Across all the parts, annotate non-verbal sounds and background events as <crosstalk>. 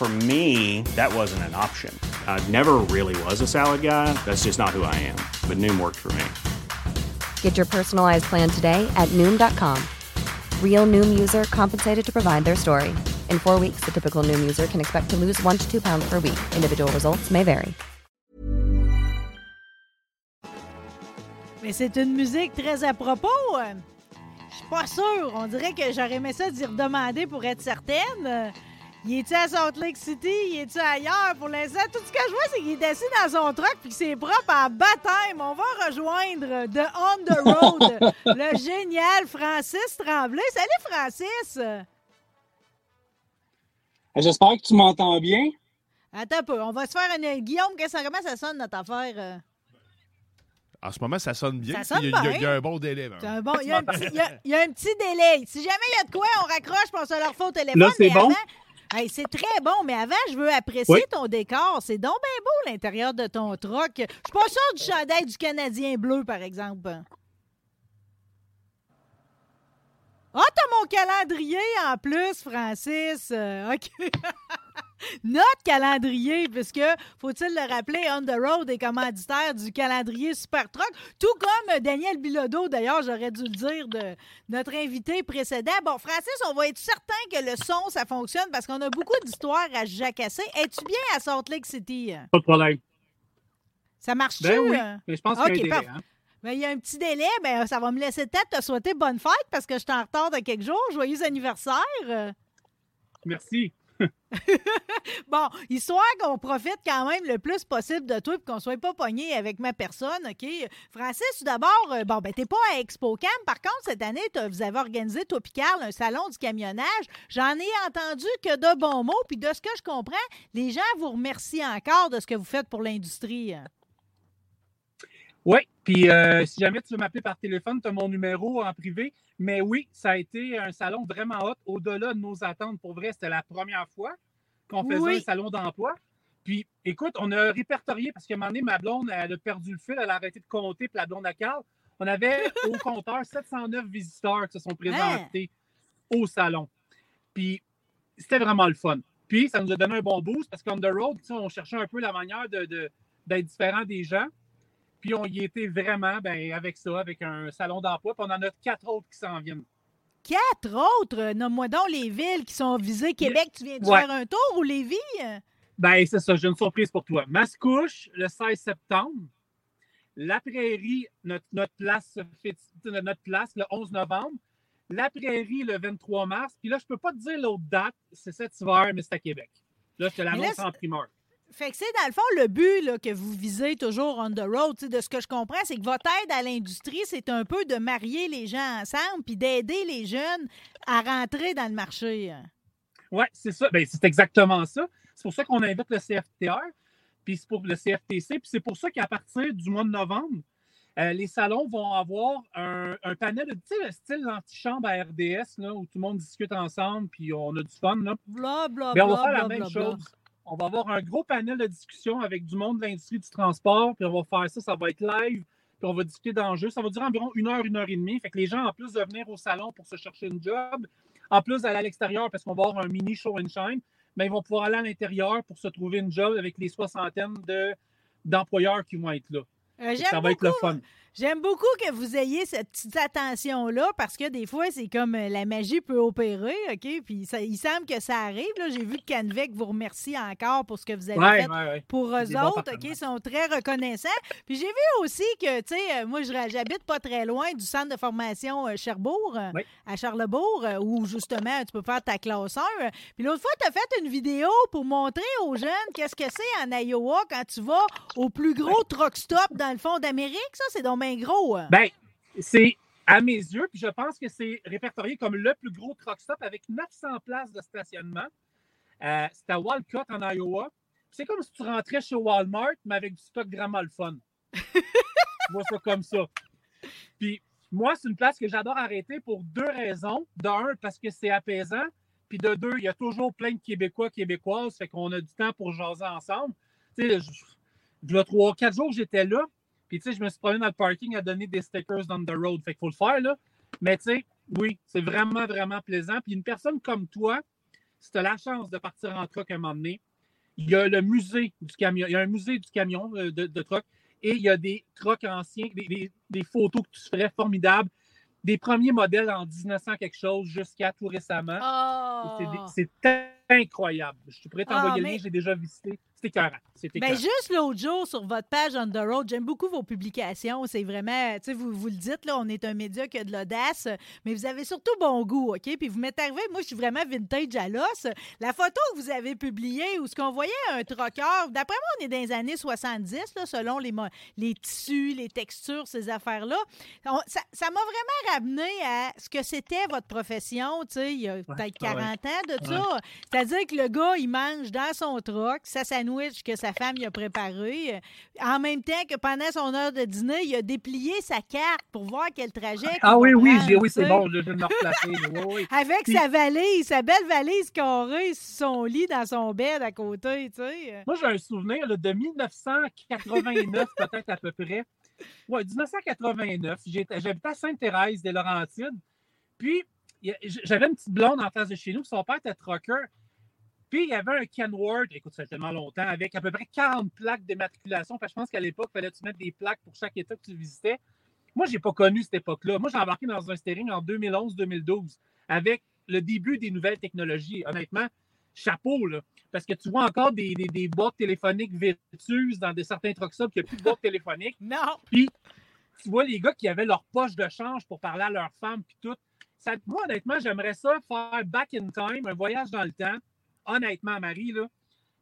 For me, that wasn't an option. I never really was a salad guy. That's just not who I am. But Noom worked for me. Get your personalized plan today at Noom.com. Real Noom user compensated to provide their story. In four weeks, the typical Noom user can expect to lose one to two pounds per week. Individual results may vary. Mais c'est une musique très à propos. Je suis pas sûre. On dirait que j'aurais aimé ça d'y redemander pour être certaine. Il est-tu à Salt Lake City? Il est-tu ailleurs? Pour l'instant, tout ce que je vois, c'est qu'il est assis dans son truck puis que c'est propre en baptême. On va rejoindre The On the Road, <laughs> le génial Francis Tremblay. Salut, Francis! J'espère que tu m'entends bien. Attends un peu. On va se faire une... Guillaume, ça, comment ça sonne, notre affaire? euh? En ce moment, ça sonne bien. Ça sonne il, y a, il y a- bien. il y a un bon délai. un bon- Il y, a un <laughs> petit, il y a- il y a un petit délai. Si jamais il y a de quoi, on raccroche on se leur fait au téléphone. Là, c'est mais bon? avant- Hey, c'est très bon, mais avant, je veux apprécier Oui. ton décor. C'est donc bien beau l'intérieur de ton truck. Je suis pas sûre du chandail du Canadien bleu, par exemple. Ah, t'as mon calendrier en plus, Francis. Euh, OK. <laughs> Notre calendrier, puisque, faut-il le rappeler, On the Road est commanditaire du calendrier Super Truck, tout comme euh, Daniel Bilodeau, d'ailleurs, j'aurais dû le dire de notre invité précédent. Bon, Francis, on va être certain que le son, ça fonctionne parce qu'on a beaucoup d'histoires à se jacasser. Es-tu bien à Salt Lake City? Pas de problème. Ça marche-tu? Ben oui, euh? mais je pense OK, qu'il y a un délai. hein. Ben, il y a un petit délai, mais ça va me laisser peut-être te souhaiter bonne fête parce que je suis en retard de quelques jours. Joyeux anniversaire. Merci. <laughs> Bon, histoire qu'on profite quand même le plus possible de toi et qu'on soit pas pogné avec ma personne, OK? Francis, tout d'abord, euh, bon, ben, t'es pas à ExpoCam. Par contre, cette année, vous avez organisé, toi puis Carl, un salon du camionnage. J'en ai entendu que de bons mots, puis de ce que je comprends, les gens vous remercient encore de ce que vous faites pour l'industrie. Oui, puis euh, si jamais tu veux m'appeler par téléphone, tu as mon numéro en privé. Mais oui, ça a été un salon vraiment hot, au-delà de nos attentes. Pour vrai, c'était la première fois qu'on faisait Oui. un salon d'emploi. Puis, écoute, on a répertorié, parce qu'à un moment donné, ma blonde, elle a perdu le fil, elle a arrêté de compter, puis la blonde à Carl. On avait <laughs> au compteur 709 visiteurs qui se sont présentés au salon. Puis, c'était vraiment le fun. Puis, ça nous a donné un bon boost parce qu'on the road, on cherchait un peu la manière de, de- d'être différent des gens. Puis, on y était vraiment ben, avec ça, avec un salon d'emploi. Puis, on en a quatre autres qui s'en viennent. Quatre autres, nomme-moi donc les villes qui sont visées. Québec, tu viens de Ouais. faire un tour ou Lévis? Ben, c'est ça, j'ai une surprise pour toi. Mascouche, le 16 septembre. La Prairie, notre, notre place, notre place, le 11 novembre. La Prairie, le 23 mars. Puis là, je peux pas te dire l'autre date, c'est cet hiver, mais c'est à Québec. Là, je te l'annonce en primeur. Fait que c'est dans le fond le but là, que vous visez toujours on the road. De ce que je comprends, c'est que votre aide à l'industrie, c'est un peu de marier les gens ensemble puis d'aider les jeunes à rentrer dans le marché. Oui, c'est ça. Ben, c'est exactement ça. C'est pour ça qu'on invite le CFTR, puis c'est pour le CFTC, puis c'est pour ça qu'à partir du mois de novembre, euh, les salons vont avoir un, un panel, de- tu sais, le style l'antichambre à RDS, là, où tout le monde discute ensemble, puis on a du fun. Là. Bla, bla, Ben, on bla, va faire la même chose. On va avoir un gros panel de discussion avec du monde de l'industrie du transport, puis on va faire ça, ça va être live, puis on va discuter d'enjeux. Ça va durer environ une heure, une heure et demie. Fait que les gens, en plus de venir au salon pour se chercher une job, en plus d'aller à l'extérieur parce qu'on va avoir un mini show and shine, mais ils vont pouvoir aller à l'intérieur pour se trouver une job avec les soixantaines de- d'employeurs qui vont être là. Euh, Ça va être le fun. J'aime beaucoup que vous ayez cette petite attention-là parce que des fois, c'est comme euh, la magie peut opérer, OK? Puis ça, il semble que ça arrive. là. J'ai vu que Canvec vous remercie encore pour ce que vous avez Ouais, fait ouais, ouais. pour eux autres. OK, ils sont très reconnaissants. Puis j'ai vu aussi que, tu sais, euh, moi, je- j'habite pas très loin du centre de formation euh, Cherbourg, Oui. à Charlebourg, où justement, tu peux faire ta classe 1. Puis l'autre fois, tu as fait une vidéo pour montrer aux jeunes qu'est-ce que c'est en Iowa quand tu vas au plus gros truck stop dans le fond d'Amérique. Ça, c'est donc bien gros. hein? Ben, c'est à mes yeux, puis je pense que c'est répertorié comme le plus gros truck stop avec 900 places de stationnement. Euh, c'est à Walcott, en Iowa. C'est comme si tu rentrais chez Walmart, mais avec du stock le fun. je vois ça comme ça. Puis moi, c'est une place que j'adore arrêter pour deux raisons. D'un, parce que c'est apaisant. Puis de deux, il y a toujours plein de Québécois, Québécoises, fait qu'on a du temps pour jaser ensemble. Tu sais, il y a trois, quatre jours, j'étais là. Puis, tu sais, je me suis promené dans le parking à donner des stickers on the road. Fait qu'il faut le faire, là. Mais, tu sais, oui, c'est vraiment, vraiment plaisant. Puis, une personne comme toi, si tu as la chance de partir en truck à un moment donné, il y a le musée du camion. Il y a un musée du camion euh, de, de truck et il y a des trucks anciens, des, photos que tu ferais formidables des premiers modèles en 1900 quelque chose jusqu'à tout récemment. Oh. C'est incroyable. Je pourrais t'envoyer ah, le lien, j'ai déjà visité. C'était C'était ben, juste l'autre jour, sur votre page On the Road, j'aime beaucoup vos publications. C'est vraiment, tu sais, vous, vous le dites, là, on est un média qui a de l'audace, mais vous avez surtout bon goût, OK? Puis vous m'êtes arrivé, moi, je suis vraiment vintage à l'os. La photo que vous avez publiée, où ce qu'on voyait un troqueur, d'après moi, on est dans les années 70, là, selon les, les tissus, les textures, ces affaires-là. Ça m'a vraiment ramené à ce que c'était votre profession, tu sais, il y a peut-être 40 ans de ça. C'est-à-dire que le gars, il mange dans son troc, ça, ça que sa femme lui a préparé. En même temps que pendant son heure de dîner, il a déplié sa carte pour voir quel trajet. Ah oui, oui, oui, c'est bon, je vais me replacer. Avec sa valise, sa belle valise carrée sur son lit dans son bed à côté, tu sais. Moi, j'ai un souvenir de 1989, peut-être à peu près. Oui, 1989. J'habitais à Sainte-Thérèse des Laurentides. Puis, j'avais une petite blonde en face de chez nous. Son père était trucker. Puis, il y avait un Kenworth, écoute, ça fait tellement longtemps, avec à peu près 40 plaques d'immatriculation. je pense qu'à l'époque, il fallait que tu mettre des plaques pour chaque État que tu visitais. Moi, je n'ai pas connu cette époque-là. Moi, j'ai embarqué dans un steering en 2011-2012 avec le début des nouvelles technologies. Honnêtement, chapeau, là. Parce que tu vois encore des, des, boîtes téléphoniques vétuses dans des, certains trucks qui n'ont plus de boîtes téléphoniques. <laughs> Non! Puis, tu vois les gars qui avaient leur poche de change pour parler à leur femme, puis tout. Ça, moi, honnêtement, j'aimerais ça faire back in time, un voyage dans le temps honnêtement, Marie, là,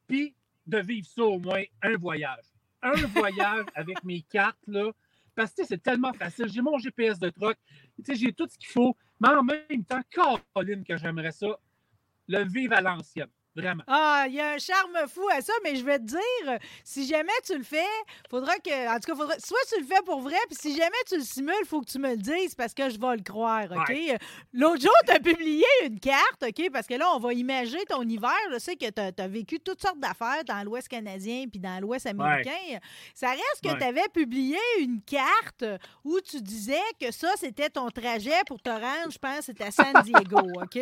puis de vivre ça au moins un voyage. Un <laughs> voyage avec mes cartes, là, parce que c'est tellement facile. J'ai mon GPS de truck, j'ai tout ce qu'il faut, mais en même temps, Caroline, que j'aimerais ça, le vivre à l'ancienne. Vraiment. Ah, il y a un charme fou à ça, mais je vais te dire, si jamais tu le fais, faudra que. En tout cas, faudra, soit tu le fais pour vrai, puis si jamais tu le simules, il faut que tu me le dises parce que je vais le croire, OK? L'autre jour, tu as publié une carte, OK? Parce que là, on va imaginer ton hiver. Je sais que tu as, vécu toutes sortes d'affaires dans l'Ouest canadien puis dans l'Ouest américain. Ça reste que tu avais publié une carte où tu disais que ça, c'était ton trajet pour te rendre, je pense, c'était à San Diego, OK?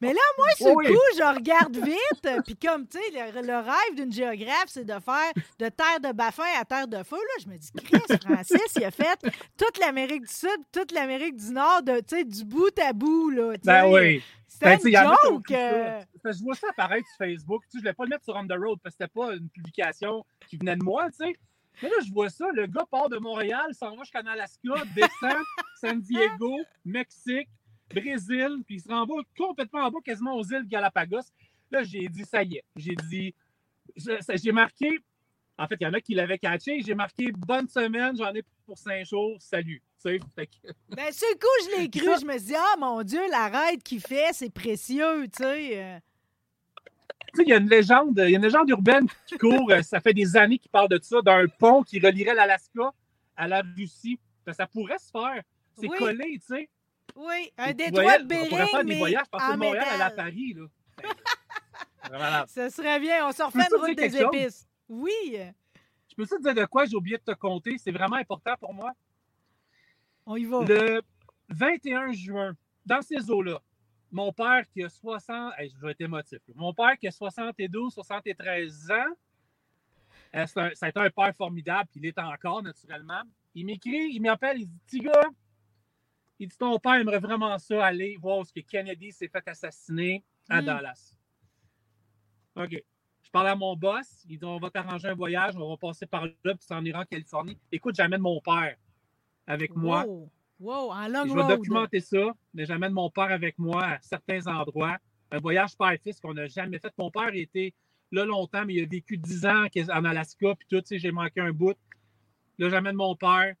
Mais là, moi, <laughs> ce coup, je regarde vite puis comme, tu sais, le, rêve d'une géographe, c'est de faire de terre de Baffin à terre de feu. Là, je me dis, Chris Francis, il a fait toute l'Amérique du Sud, toute l'Amérique du Nord, de, du bout à bout. Là, ben oui. C'est ben, une joke. Euh. Je vois ça apparaître sur Facebook. Tu sais, je ne voulais pas le mettre sur On the Road parce que c'était pas une publication qui venait de moi, tu sais. Mais là, je vois ça, le gars part de Montréal, s'en va jusqu'en Alaska, descend <laughs> San Diego, Mexique, Brésil, puis il se renvoie complètement en bas, quasiment aux îles Galapagos. Là, j'ai dit, ça y est. J'ai dit, j'ai marqué, en fait, il y en a qui l'avaient catché. J'ai marqué bonne semaine, j'en ai pour cinq jours, salut. <laughs> Ben, ce coup, je l'ai cru. Je me suis dit, ah mon Dieu, la raide qu'il fait, c'est précieux, tu sais. Tu sais, il y a une légende, il y a une légende urbaine qui court, euh, ça fait des années qu'il parle de ça, d'un pont qui relierait l'Alaska à la Russie. Ben, ça pourrait se faire. C'est collé, tu sais. Oui, un détroit de Bering, On pourrait faire des voyages parce que Montréal à à Paris, là. Ça serait bien. On sort refait une route des épices. Oui. Je peux te dire de quoi j'ai oublié de te compter. C'est vraiment important pour moi. On y va. Le 21 juin, dans ces eaux-là, mon père qui a 60. je vais être émotif. Mon père qui a 72, 73 ans. Euh, ça a été un père formidable, puis il est encore, naturellement. Il m'écrit, il m'appelle, il dit Petit gars, il dit Ton père aimerait vraiment ça aller voir ce que Kennedy s'est fait assassiner à hmm. Dallas. OK. Je parle à mon boss. Il dit On va t'arranger un voyage, on va passer par là, puis tu en iras en Californie. Écoute, j'amène mon père avec moi. Wow, en long Je vais documenter ça, mais j'amène mon père avec moi à certains endroits. Un voyage père-fils qu'on n'a jamais fait. Mon père était là longtemps, mais il a vécu 10 ans en Alaska, puis tout, tu sais, j'ai manqué un bout. Là, j'amène mon père.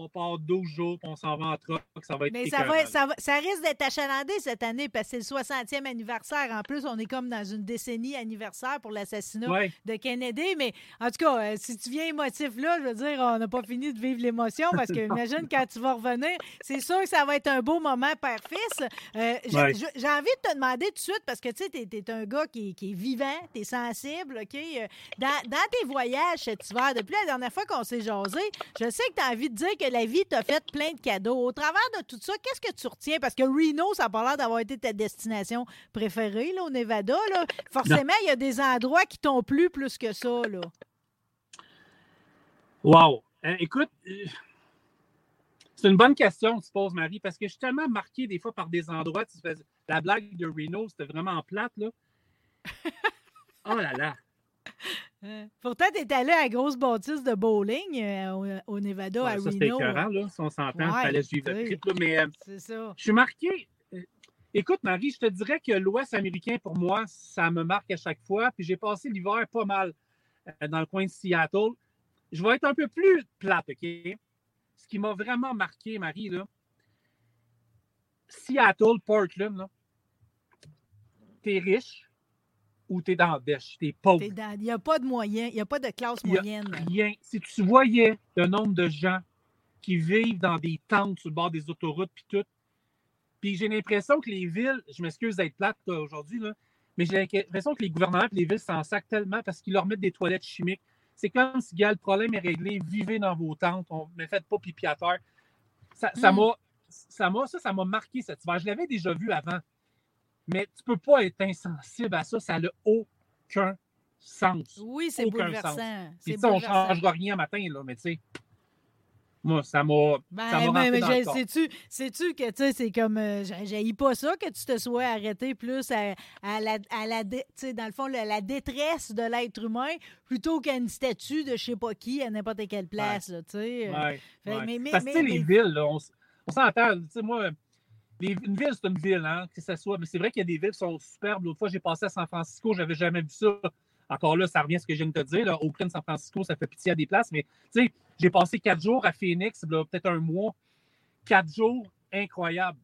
On part 12 jours, puis on s'en va en truck, ça va être Mais ça, va, ça, va, ça risque d'être achalandé cette année parce que c'est le 60e anniversaire. En plus, on est comme dans une décennie anniversaire pour l'assassinat Ouais. de Kennedy. Mais en tout cas, euh, si tu viens émotif là, je veux dire, on n'a pas fini de vivre l'émotion parce que <laughs> imagine quand tu vas revenir, c'est sûr que ça va être un beau moment père-fils. Euh, j'ai Ouais. envie de te demander tout de suite parce que tu sais, t'es es un gars qui, qui est vivant, t'es sensible, OK? Euh, Dans, dans tes voyages cet hiver, depuis la dernière fois qu'on s'est jasé, je sais que tu as envie de dire que la vie t'a fait plein de cadeaux. Au travers de tout ça, qu'est-ce que tu retiens? Parce que Reno, ça n'a pas l'air d'avoir été ta destination préférée là, au Nevada. Là. Forcément, il y a des endroits qui t'ont plu plus que ça. Là. Wow! Euh, écoute, euh, c'est une bonne question que tu poses, Marie, parce que je suis tellement marqué des fois par des endroits. tu fais- La blague de Reno, c'était vraiment plate, là. <laughs> Oh là là! Euh, Pourtant, tu es allé à la grosse bâtisse de bowling euh, au, au Nevada, Ouais, à ça, c'était écœurant, là, si on s'entend. Il Ouais, fallait suivre le trip, là, mais euh, C'est ça. je suis marqué. euh, Écoute, Marie, je te dirais que l'Ouest américain, pour moi, ça me marque à chaque fois. Puis j'ai passé l'hiver pas mal euh, dans le coin de Seattle. Je vais être un peu plus plate, OK? Ce qui m'a vraiment marqué, Marie, là, Seattle, Portland, là, t'es riche ou t'es dans la dèche, t'es pauvre. T'es dans- Il n'y a pas de moyen, il n'y a pas de classe moyenne. Rien. Si tu voyais le nombre de gens qui vivent dans des tentes sur le bord des autoroutes, puis tout, puis j'ai l'impression que les villes, je m'excuse d'être plate là, aujourd'hui, mais j'ai l'impression que les gouvernements et les villes s'en sacent tellement parce qu'ils leur mettent des toilettes chimiques. C'est comme si, gars, le problème est réglé, vivez dans vos tentes, on ne faites pas pipi à terre. Ça Mm. m'a ça m'a ça, ça m'a marqué cet hiver. Je l'avais déjà vu avant. Mais tu peux pas être insensible à ça, ça n'a aucun sens. Oui, c'est bouleversant. Puis, sais, on ne changera rien matin, là, mais tu sais, moi, ça m'a. Ben, ça m'a mais, mais sais-tu, sais-tu que tu sais, c'est comme. Euh, j'ai- j'haïs pas ça que tu te sois arrêté plus à, à la, à la dé- tu sais, dans le fond, la, la détresse de l'être humain plutôt qu'à une statue de je sais pas qui à n'importe quelle place, là, tu sais. euh. Ouais, Fait- ouais. mais- mais- Parce que, tu sais, les villes, là, on, on s'entend. Tu sais, moi, une ville, c'est une ville, hein, que ce soit. Mais c'est vrai qu'il y a des villes qui sont superbes. L'autre fois, j'ai passé à San Francisco, j'avais jamais vu ça. Encore là, ça revient à ce que je viens de te dire. Là. Oakland, San Francisco, ça fait pitié à des places. Mais tu sais, j'ai passé quatre jours à Phoenix, peut-être un mois. Quatre jours, incroyable.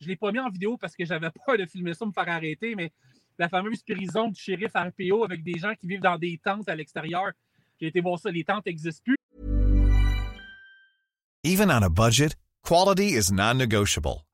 Je ne l'ai pas mis en vidéo parce que j'avais <laughs> peur de filmer ça, me faire arrêter, mais la fameuse prison du shérif RPO avec des gens qui vivent dans des tentes à l'extérieur. J'ai été voir ça, les tentes n'existent plus. Even on a budget, quality is non-negotiable.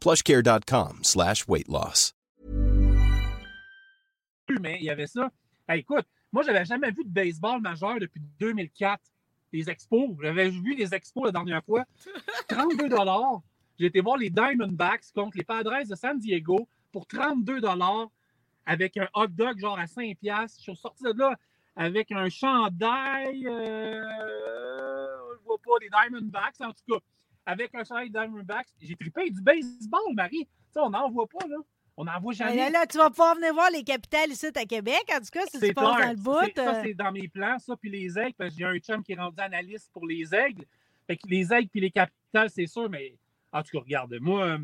plushcare.com slash weight loss. mais il y avait ça. Écoute, moi, j'avais jamais vu de baseball majeur depuis 2004. Les expos. J'avais vu les expos la dernière fois. 32 J'ai été voir les Diamondbacks contre les Padres de San Diego pour 32 avec un hot dog genre à 5 piastres. Je suis sorti de là avec un chandail. Euh, je vois pas les Diamondbacks, en tout cas. Avec un chandail Diamondbacks. J'ai trippé du baseball, Marie. On n'en voit pas, là. On n'en voit jamais. là, là, tu vas pouvoir venir voir les capitales ici à Québec, en tout cas, si tu C'est passes dans le bout. C'est- Ça, euh, c'est dans mes plans, ça, puis les aigles, parce que j'ai un chum qui est rendu analyste pour les aigles. Fait que les aigles puis les capitales, c'est sûr, mais en tout cas, regarde, moi, euh,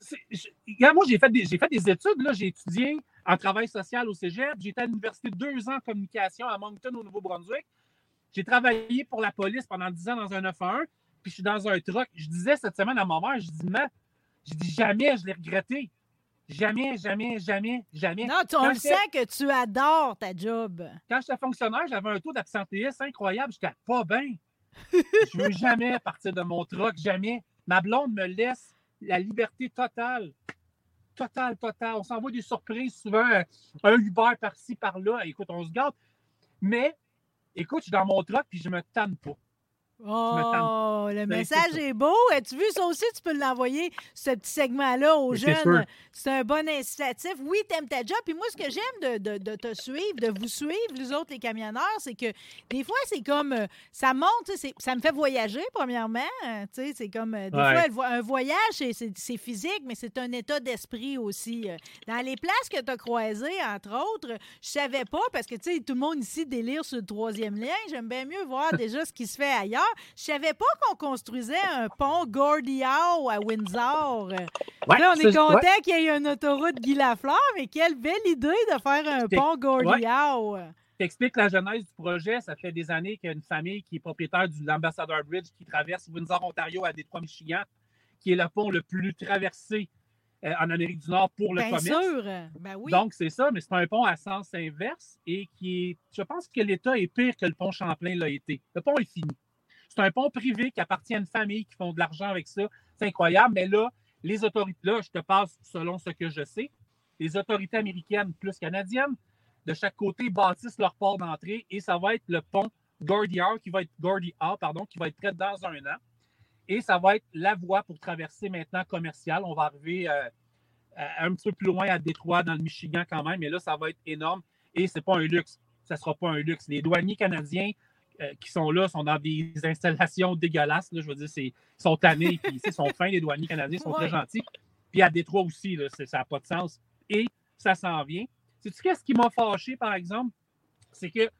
c'est- je- regarde, moi, j'ai fait, des, fait des études, là, j'ai étudié en travail social au cégep, j'ai été à l'université deux ans en communication à Moncton, au Nouveau-Brunswick. J'ai travaillé pour la police pendant 10 ans dans un 911, puis je suis dans un truck. Je disais cette semaine à ma mère, je dis, man, je dis jamais, je l'ai regretté. Jamais, jamais, jamais, jamais. Non, tu, on le sent que tu adores ta job. quand j'étais fonctionnaire, j'avais un taux d'absentéisme incroyable. J'étais pas bien. <laughs> Je veux jamais partir de mon truck, jamais. Ma blonde me laisse la liberté totale. total, total. On s'envoie des surprises, souvent un Uber par-ci, par-là. Écoute, on se garde. Mais, écoute, je suis dans mon truck puis je me tanne pas. Oh, le message est beau. As-tu vu ça aussi? Tu peux l'envoyer, ce petit segment-là, aux jeunes. C'est un bon incitatif. Oui, t'aimes ta job. Puis moi, ce que j'aime de, de, te suivre, de vous suivre, les autres, les camionneurs, c'est que des fois, c'est comme. Euh, ça monte, ça me fait voyager, premièrement. C'est comme. Euh, des fois, un voyage, c'est physique, mais c'est un état d'esprit aussi. Euh. Dans les places que tu as croisées, entre autres, je savais pas, parce que, tu sais, tout le monde ici délire sur le troisième lien. J'aime bien mieux voir déjà ce qui se fait ailleurs. Je savais pas qu'on construisait un pont Gordie Howe à Windsor. là, on est content qu'il y ait une autoroute Guy Lafleur, mais quelle belle idée de faire un pont Gordie Howe. T'expliques la genèse du projet. Ça fait des années qu'il y a une famille qui est propriétaire de l'Ambassador Bridge qui traverse Windsor, Ontario à Détroit, Michigan, qui est le pont le plus traversé euh, en Amérique du Nord pour le Bien commerce. Sûr. Ben oui. Donc, c'est ça, mais c'est un pont à sens inverse et qui est. Je pense que l'État est pire que le pont Champlain l'a été. Le pont est fini. C'est un pont privé qui appartient à une famille qui font de l'argent avec ça. C'est incroyable. Mais là, les autorités, là, je te passe selon ce que je sais, les autorités américaines plus canadiennes, de chaque côté, bâtissent leur port d'entrée et ça va être le pont Gordie qui va être Gordie pardon, qui va être prêt dans un an. Et ça va être la voie pour traverser maintenant commerciale. On va arriver euh, un petit peu plus loin à Détroit, dans le Michigan quand même, mais là, ça va être énorme. Et ce n'est pas un luxe. Ça ne sera pas un luxe. Les douaniers canadiens euh, qui sont là sont dans des installations dégueulasses. je veux dire, ils sont tannés, puis ils sont fins, les douaniers canadiens sont très gentils. Puis à Détroit aussi, là, ça n'a pas de sens. Et ça s'en vient. Sais-tu qu'est-ce qui m'a fâché, par exemple? C'est que,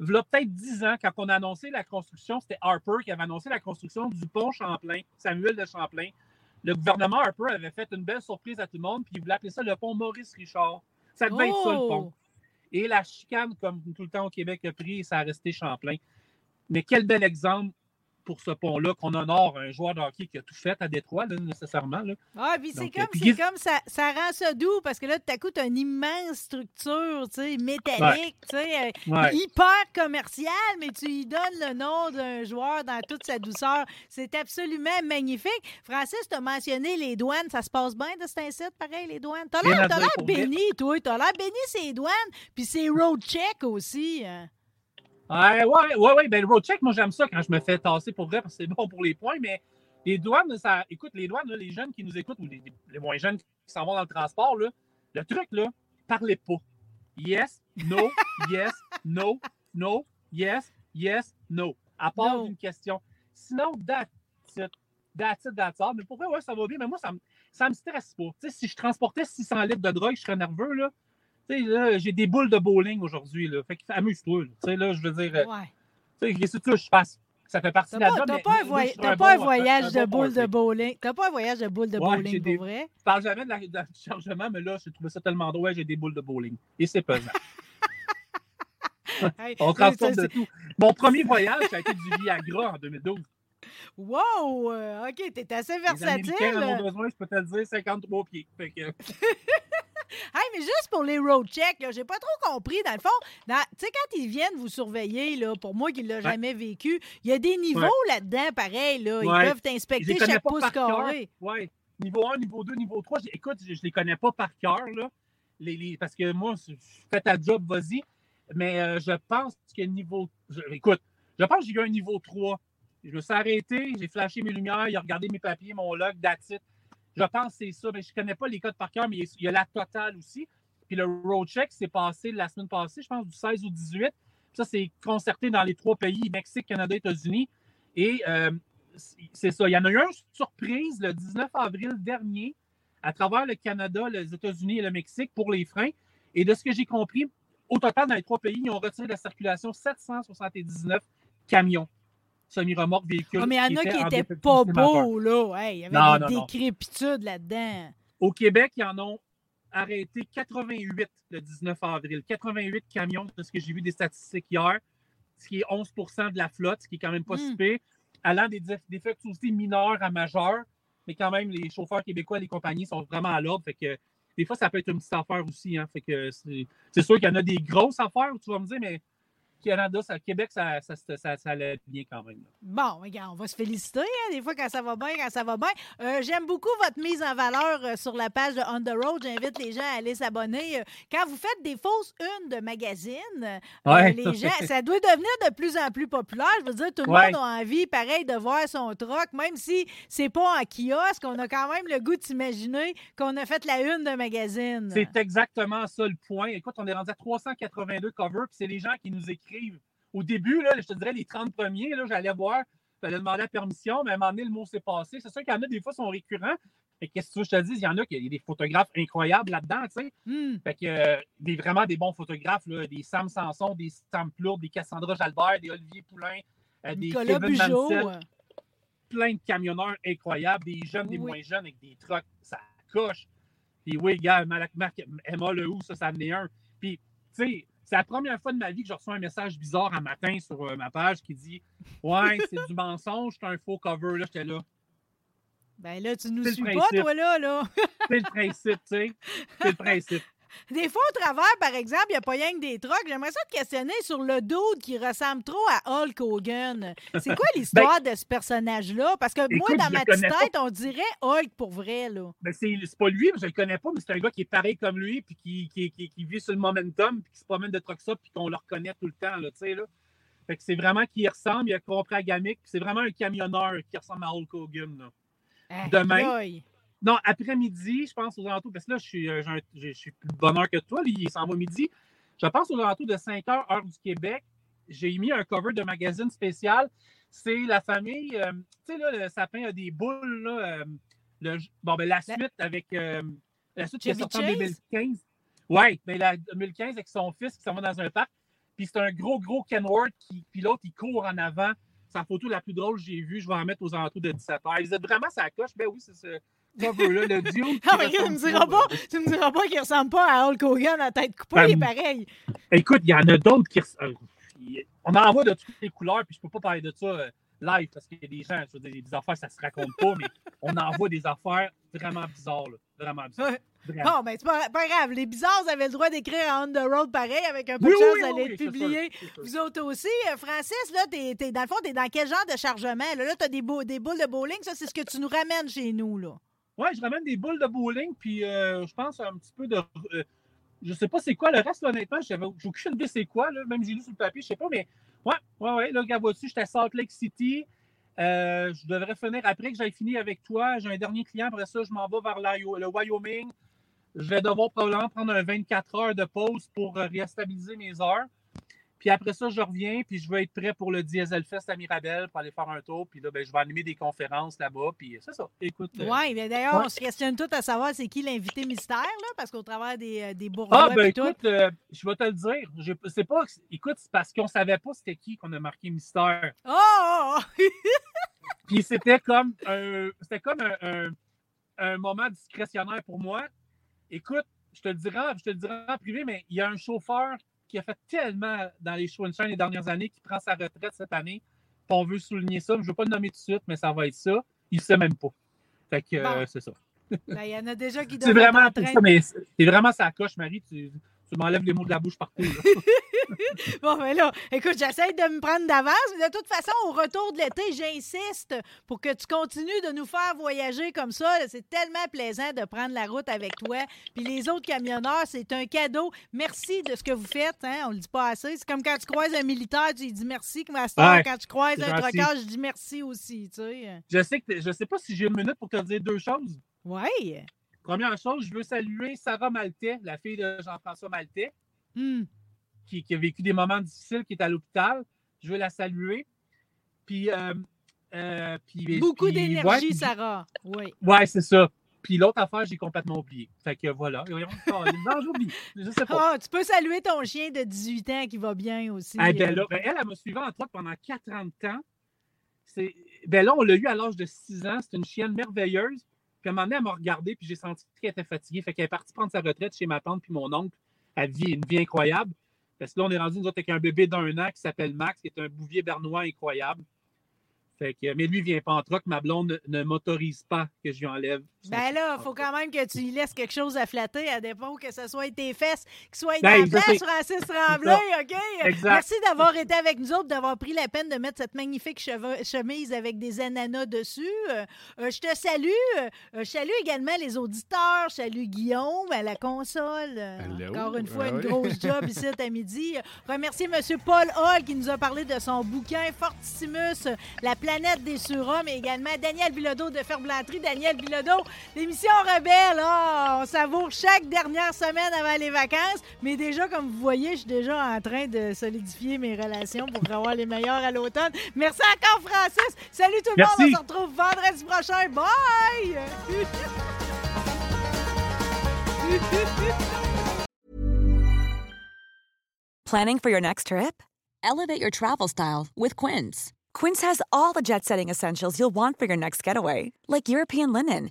il y a peut-être dix ans, quand on a annoncé la construction, c'était Harper qui avait annoncé la construction du pont Champlain, Samuel de Champlain. Le gouvernement Harper avait fait une belle surprise à tout le monde, puis il voulait appeler ça le pont Maurice Richard. Ça devait être ça, le pont. Oh! Et la chicane, comme tout le temps au Québec, a pris et ça a resté Champlain. Mais quel bel exemple pour ce pont-là, qu'on honore un joueur de hockey qui a tout fait à Détroit, nécessairement. Là. Ah, puis c'est comme, c'est comme ça, ça rend ça doux parce que là, tout à coup, tu as une immense structure métallique, euh, hyper commerciale, mais tu y donnes le nom d'un joueur dans toute sa douceur. C'est absolument magnifique. Francis, tu as mentionné les douanes. Ça se passe bien de cet incite, pareil, les douanes? Tu as l'air béni, toi. Tu as l'air béni, ces douanes. Puis c'est road check aussi. Hein. Ouais, ouais, ouais, ouais. Ben, le road check, moi, j'aime ça quand je me fais tasser pour vrai parce que c'est bon pour les points, mais les douanes, ça, écoute, les douanes, les jeunes qui nous écoutent ou les, moins jeunes qui s'en vont dans le transport, là, le truc, là, parlez pas. Yes, no, <laughs> yes, no, no, yes, yes, no. À part d'une question. Sinon, that's it. That's it, that's all. Mais pour vrai, ouais, ça va bien, mais moi, ça me, ça me stresse pas. Si je transportais 600 litres de drogue, je serais nerveux, là j'ai des boules de bowling aujourd'hui. Fait que amuse-toi. Tu sais, là, je veux dire. Euh, ouais. Qu'est-ce que je fasse? Ça fait partie de la job. T'as pas, un, voy pas un voyage de boules de bowling? T'as pas un voyage de boules de bowling, pour vrai? Je parle jamais de la, de chargement, mais là, j'ai trouvé ça tellement drôle. j'ai des boules de bowling. Et c'est pesant. <laughs> On transporte de tout. Mon premier voyage, ça a été du Viagra en 2012. Wow! Euh, OK, t'es assez versatile. Les Américains en ont besoin, je peux te le dire, 53 pieds. Fait que... <laughs> <laughs> hey, mais juste pour les road checks, j'ai pas trop compris. Dans le fond, tu sais, quand ils viennent vous surveiller, là, pour moi qui ne l'ai jamais vécu, il y a des niveaux là-dedans, pareil. Là. Ils peuvent t'inspecter chaque pouce carré. Oui. Niveau 1, niveau 2, niveau 3. Écoute, je ne les connais pas par cœur, là. Les, parce que moi, je fais ta job, vas-y. Mais euh, je pense que niveau. écoute, je pense que j'ai eu un niveau 3. Je me suis arrêté, j'ai flashé mes lumières, il a regardé mes papiers, mon log, that's je pense que c'est ça. Mais je ne connais pas les codes par cœur, mais il y a la totale aussi. Puis le road check s'est passé la semaine passée, je pense, du 16 au 18. ça, c'est concerté dans les trois pays, Mexique, Canada, États-Unis. Et euh, c'est ça. Il y en a eu une surprise le 19 avril dernier à travers le Canada, les États-Unis et le Mexique pour les freins. Et de ce que j'ai compris, au total, dans les trois pays, ils ont retiré de la circulation 779 camions semi-remorque véhicule. Ah, mais il y en a qui n'étaient pas beaux, là. il y avait des décrépitudes là-dedans. Au Québec, ils en ont arrêté 88 le 19 avril. 88 camions, de ce que j'ai vu des statistiques hier, ce qui est 11% de la flotte, ce qui est quand même pas hmm. super. Allant des aussi mineurs à majeurs, mais quand même, les chauffeurs québécois et les compagnies sont vraiment à l'ordre. Fait que des fois, ça peut être une petite affaire aussi. Hein, fait que c'est sûr qu'il y en a des grosses affaires, tu vas me dire, mais Canada, ça, Québec, ça, ça, ça, ça, allait bien quand même. Bon, regarde, on va se féliciter, hein, des fois, quand ça va bien, quand ça va bien. Euh, j'aime beaucoup votre mise en valeur euh, sur la page de On the Road. J'invite les gens à aller s'abonner. Euh, quand vous faites des fausses unes de magazines, les gens, ça doit devenir de plus en plus populaire. Je veux dire, tout le monde a envie, pareil, de voir son truck, même si c'est pas en kiosque, on a quand même le goût de s'imaginer qu'on a fait la une de magazine. C'est exactement ça le point. Écoute, on est rendu à 382 covers, puis c'est les gens qui nous écrivent. Au début, là, je te dirais les 30 premiers, j'allais voir, j'allais demander la permission, mais à un moment donné, le mot s'est passé. C'est sûr qu'il y en a des fois sont récurrents. Et qu'est-ce que tu veux que je te dise? Il y en a qui a des photographes incroyables là-dedans, tu sais. Hmm. Fait que euh, des, vraiment des bons photographes, là, des Sam Sanson, des Sam Plourde, des Cassandra Jalbert, des Olivier Poulain, euh, des Nicolas Kevin. Mansell. Plein de camionneurs incroyables, des jeunes, des Oui. moins jeunes, avec des trucks, ça coche. Puis oui, gars, Malak Marc, Emma Lehou, ça, ça en est un. Puis, tu sais, c'est la première fois de ma vie que je reçois un message bizarre un matin sur euh, ma page qui dit Ouais, c'est du mensonge, c'est un faux cover. Là, j'étais là. Ben là, tu nous suis pas, toi, là, là. C'est le principe, tu sais. C'est le principe. Des fois, au travers, par exemple, il n'y a pas rien que des trucks. J'aimerais ça te questionner sur le dude qui ressemble trop à Hulk Hogan. C'est quoi <laughs> l'histoire de ce personnage-là? Parce que moi, Ben, dans ma petite pas. tête, on dirait Hulk pour vrai, là. Ben, c'est pas lui, je le connais pas, mais c'est un gars qui est pareil comme lui, puis qui, qui, qui, qui vit sur le momentum, puis qui se promène de truck ça, puis qu'on le reconnaît tout le temps, là. Fait que c'est vraiment qui y ressemble, il a compris à Gamic, puis c'est vraiment un camionneur qui ressemble à Hulk Hogan, là. Demain. Non, après-midi, je pense aux alentours, parce que là, je suis, euh, je suis plus de bonne heure que toi, lui, il s'en va midi. Je pense aux alentours de 5 heures, heure du Québec. J'ai mis un cover de magazine spécial. C'est la famille, euh, tu sais, là, le sapin a des boules, là. euh, le- bon, ben, la suite avec. euh, la suite qui est sortie en Chase? 2015. Oui, mais la 2015 avec son fils qui s'en va dans un parc. Puis c'est un gros, gros Kenworth, qui, puis l'autre, il court en avant. La photo la plus drôle que j'ai vue. Je vais en mettre aux alentours de 17 heures. Vous êtes vraiment sa coche? Ben oui, c'est le duo. Ah, <laughs> mais tu me diras pas, tu me diras pas qu'il ressemble pas à Hulk Hogan à tête coupée, Ben, il est pareil. Écoute, il y en a d'autres qui. res- euh, On en voit de toutes les couleurs, puis je peux pas parler de ça euh, live parce qu'il y a des gens, je veux dire, des affaires, ça se raconte pas, mais on en voit des affaires vraiment bizarres, là. Vraiment bizarres. Ouais. Vraiment. Bon, ben, c'est pas, pas grave. Les bizarres, vous avez le droit d'écrire On the Road pareil, avec un peu Oui, de chance, oui, allez oui, c'est sûr. Vous autres aussi. Euh, Francis, là, t'es, t'es- dans le fond, t'es dans quel genre de chargement? Là, là t'as des, des boules de bowling. Ça, c'est ce que tu nous ramènes chez nous, là. Ouais, je ramène des boules de bowling, puis euh, je pense un petit peu de. euh, je sais pas c'est quoi le reste, honnêtement. J'avais aucune idée c'est quoi, là. Même j'ai lu sur le papier, je sais pas, mais ouais, ouais, ouais. Là, regarde, vois-tu, j'étais à Salt Lake City. Euh, je devrais finir après que j'aille fini avec toi. J'ai un dernier client, après ça, je m'en vais vers le Wyoming. Je vais devoir probablement prendre un 24 heures de pause pour euh, réstabiliser mes heures. Puis après ça, je reviens, puis je vais être prêt pour le Diesel Fest à Mirabel pour aller faire un tour. Puis là, ben, je vais animer des conférences là-bas. Puis c'est ça. Écoute. euh, Oui, mais d'ailleurs, ouais. on se questionne tout à savoir c'est qui l'invité mystère, là, parce qu'au travers des, euh, des bourgeois Ah, ben tout. écoute, euh, je vais te le dire. Je- C'est pas. Écoute, c'est parce qu'on savait pas c'était qui qu'on a marqué mystère. Oh, oh, oh! <laughs> Puis c'était comme un, c'était comme un, un- un moment discrétionnaire pour moi. Écoute, je te le dirai, je te le dirai en privé, mais il y a un chauffeur qui a fait tellement dans les show and shine les dernières années qui prend sa retraite cette année. On veut souligner ça. Je ne veux pas le nommer tout de suite, mais ça va être ça. Il ne sait même pas. Fait que euh, c'est ça. Ben, Il y en a déjà qui <laughs> C'est vraiment ça, mais c'est vraiment sa coche, Marie. Tu, tu m'enlèves les mots de la bouche partout. là. <laughs> Bon, ben là, écoute, j'essaie de me prendre d'avance, mais de toute façon, au retour de l'été, j'insiste pour que tu continues de nous faire voyager comme ça. C'est tellement plaisant de prendre la route avec toi. Puis les autres camionneurs, c'est un cadeau. Merci de ce que vous faites, hein? On le dit pas assez. C'est comme quand tu croises un militaire, tu lui dis merci. Ouais, quand tu croises un trocage, je dis merci aussi, tu sais. Je sais que je sais pas si j'ai une minute pour te dire deux choses. Oui. Première chose, je veux saluer Sarah Maltais, la fille de Jean-François Maltais, Hmm. qui, qui a vécu des moments difficiles, qui est à l'hôpital. Je veux la saluer. Puis, euh, euh, puis- Beaucoup d'énergie, ouais, Sarah. Oui. Ouais, c'est ça. Puis l'autre affaire, j'ai complètement oublié. Fait que voilà. Non. Je sais pas. Ah, tu peux saluer ton chien de 18 ans qui va bien aussi. Eh ben euh. là, ben elle, elle m'a suivi en truck pendant 40 ans. Ben là, on l'a eu à l'âge de 6 ans. C'est une chienne merveilleuse. Puis à un moment donné, elle m'a regardé, puis j'ai senti qu'elle était fatiguée. Fait qu'elle est partie prendre sa retraite chez ma tante puis mon oncle. Elle vit une vie incroyable. Parce que là, on est rendu nous avec un bébé d'un an qui s'appelle Max, qui est un bouvier bernois incroyable. Fait que, mais lui, il vient pas en truck. Ma blonde ne m'autorise pas que je lui enlève. Ben là, en faut quand même que tu lui laisses quelque chose à flatter, à dépôt que ce soit tes fesses, que ce soit Ben, dans la je place. Francis Tremblay, OK? Exact. Merci d'avoir été avec nous autres, d'avoir pris la peine de mettre cette magnifique chemise avec des ananas dessus. Euh, je te salue. Euh, je salue également les auditeurs. Je salue Guillaume à la console. Hello. Encore une fois, Ben une oui. grosse job <laughs> ici à midi. Remercier M. Paul Hall qui nous a parlé de son bouquin Fortissimus, La planète des surhommes, et également Daniel Bilodeau de Ferblanterie. Daniel Bilodeau, l'émission Rebelle, ah, on savoure chaque dernière semaine avant les vacances. Mais déjà, comme vous voyez, je suis déjà en train de solidifier mes relations pour avoir les meilleurs à l'automne. Merci encore, Francis. Salut tout le Merci. monde. On se retrouve vendredi prochain. Bye! <laughs> Planning for your next trip? Elevate your travel style with Quince. Quince has all the jet setting essentials you'll want for your next getaway, like European linen,